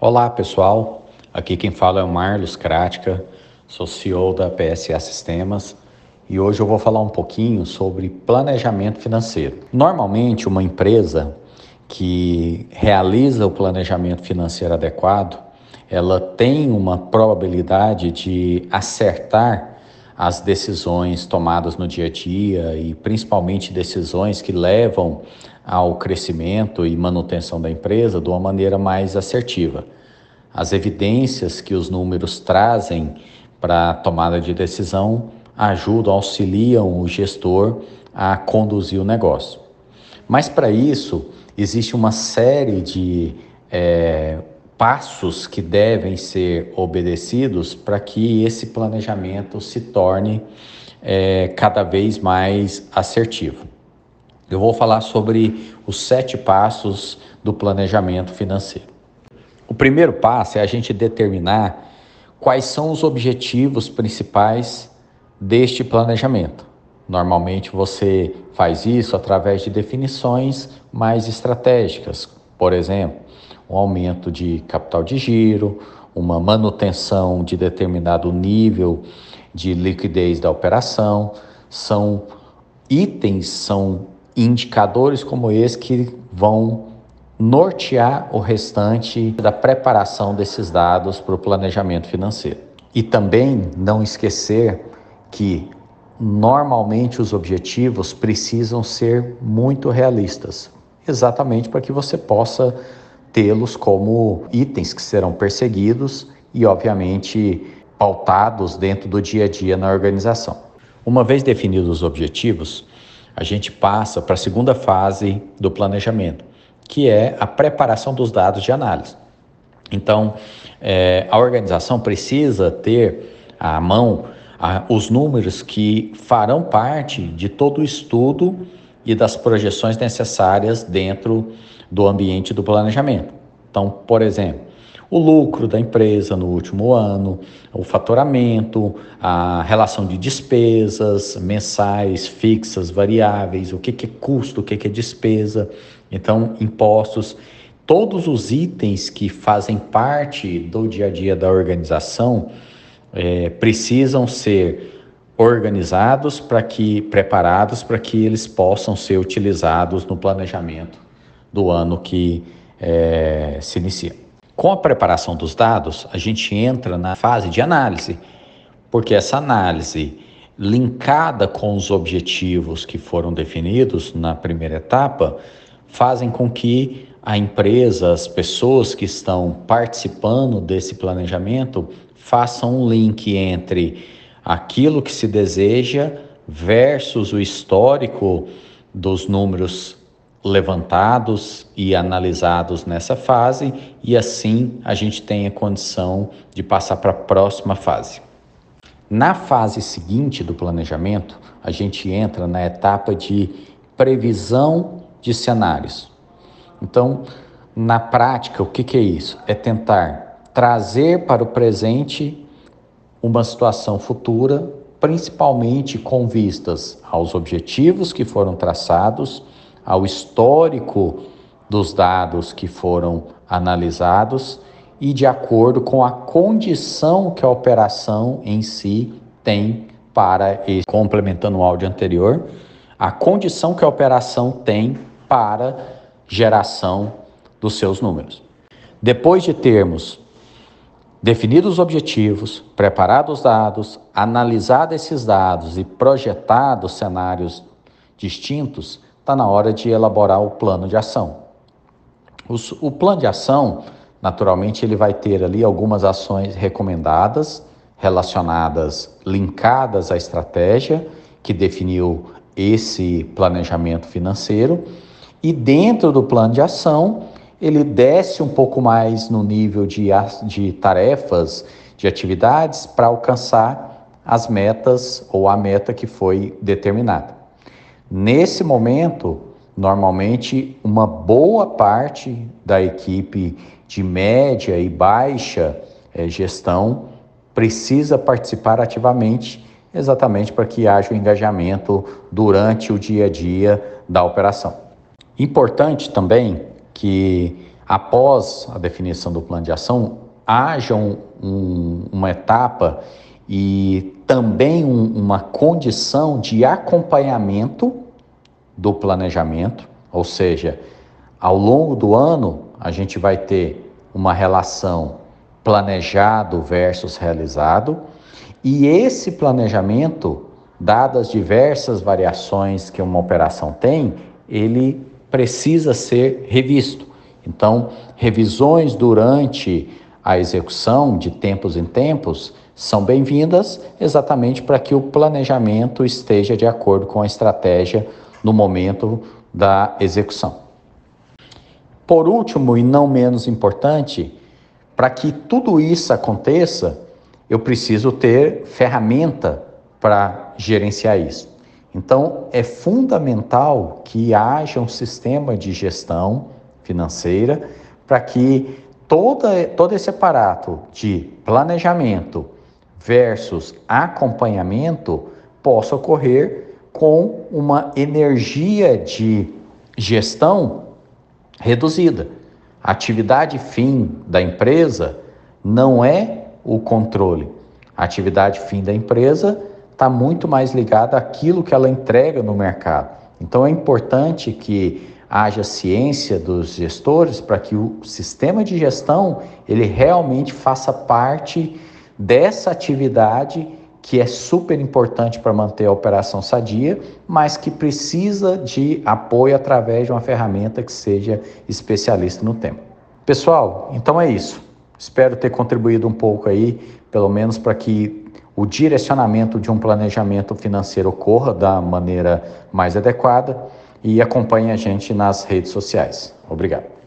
Olá pessoal, aqui quem fala é o Marlos Krática, sou CEO da PSA Sistemas e hoje eu vou falar um pouquinho sobre planejamento financeiro. Normalmente, uma empresa que realiza o planejamento financeiro adequado, ela tem uma probabilidade de acertar as decisões tomadas no dia a dia e principalmente decisões que levam ao crescimento e manutenção da empresa de uma maneira mais assertiva. As evidências que os números trazem para a tomada de decisão ajudam, auxiliam o gestor a conduzir o negócio. Mas para isso, existe uma série de é, passos que devem ser obedecidos para que esse planejamento se torne é, cada vez mais assertivo. Eu vou falar sobre os sete passos do planejamento financeiro. O primeiro passo é a gente determinar quais são os objetivos principais deste planejamento. Normalmente você faz isso através de definições mais estratégicas, por exemplo, um aumento de capital de giro, uma manutenção de determinado nível de liquidez da operação, são itens, são indicadores como esse que vão nortear o restante da preparação desses dados para o planejamento financeiro. E também não esquecer que normalmente os objetivos precisam ser muito realistas, exatamente para que você possa tê-los como itens que serão perseguidos e, obviamente, pautados dentro do dia a dia na organização. Uma vez definidos os objetivos, a gente passa para a segunda fase do planejamento, que é a preparação dos dados de análise. Então, é, a organização precisa ter à mão a, os números que farão parte de todo o estudo e das projeções necessárias dentro do ambiente do planejamento. Então, por exemplo, o lucro da empresa no último ano, o faturamento, a relação de despesas mensais, fixas, variáveis, o que, que é custo, o que, que é despesa, então impostos, todos os itens que fazem parte do dia a dia da organização é, precisam ser organizados para que preparados para que eles possam ser utilizados no planejamento do ano que é, se inicia. Com a preparação dos dados, a gente entra na fase de análise, porque essa análise linkada com os objetivos que foram definidos na primeira etapa fazem com que a empresa, as pessoas que estão participando desse planejamento façam um link entre aquilo que se deseja versus o histórico dos números levantados e analisados nessa fase e assim a gente tem a condição de passar para a próxima fase. Na fase seguinte do planejamento, a gente entra na etapa de previsão de cenários. Então, na prática, o que, que é isso? É tentar trazer para o presente uma situação futura, principalmente com vistas aos objetivos que foram traçados ao histórico dos dados que foram analisados e de acordo com a condição que a operação em si tem para, complementando o áudio anterior, a condição que a operação tem para geração dos seus números. Depois de termos definido os objetivos, preparado os dados, analisado esses dados e projetado cenários distintos, está na hora de elaborar o plano de ação. Os, o plano de ação, naturalmente, ele vai ter ali algumas ações recomendadas, relacionadas, linkadas à estratégia que definiu esse planejamento financeiro, e dentro do plano de ação, ele desce um pouco mais no nível de, de tarefas, de atividades, para alcançar as metas ou a meta que foi determinada. Nesse momento, normalmente, uma boa parte da equipe de média e baixa é, gestão precisa participar ativamente, exatamente para que haja o engajamento durante o dia a dia da operação. Importante também que após a definição do plano de ação, haja um, um, uma etapa e também um, uma condição de acompanhamento do planejamento, ou seja, ao longo do ano a gente vai ter uma relação planejado versus realizado, e esse planejamento, dadas diversas variações que uma operação tem, ele precisa ser revisto. Então, revisões durante a execução de tempos em tempos são bem-vindas exatamente para que o planejamento esteja de acordo com a estratégia no momento da execução. Por último, e não menos importante, para que tudo isso aconteça, eu preciso ter ferramenta para gerenciar isso. Então, é fundamental que haja um sistema de gestão financeira para que toda, todo esse aparato de planejamento versus acompanhamento possa ocorrer com uma energia de gestão reduzida. A atividade fim da empresa não é o controle. A atividade fim da empresa está muito mais ligada àquilo que ela entrega no mercado. Então é importante que haja ciência dos gestores para que o sistema de gestão ele realmente faça parte dessa atividade que é super importante para manter a operação sadia, mas que precisa de apoio através de uma ferramenta que seja especialista no tema. Pessoal, então é isso. Espero ter contribuído um pouco aí, pelo menos para que o direcionamento de um planejamento financeiro ocorra da maneira mais adequada e acompanhe a gente nas redes sociais. Obrigado.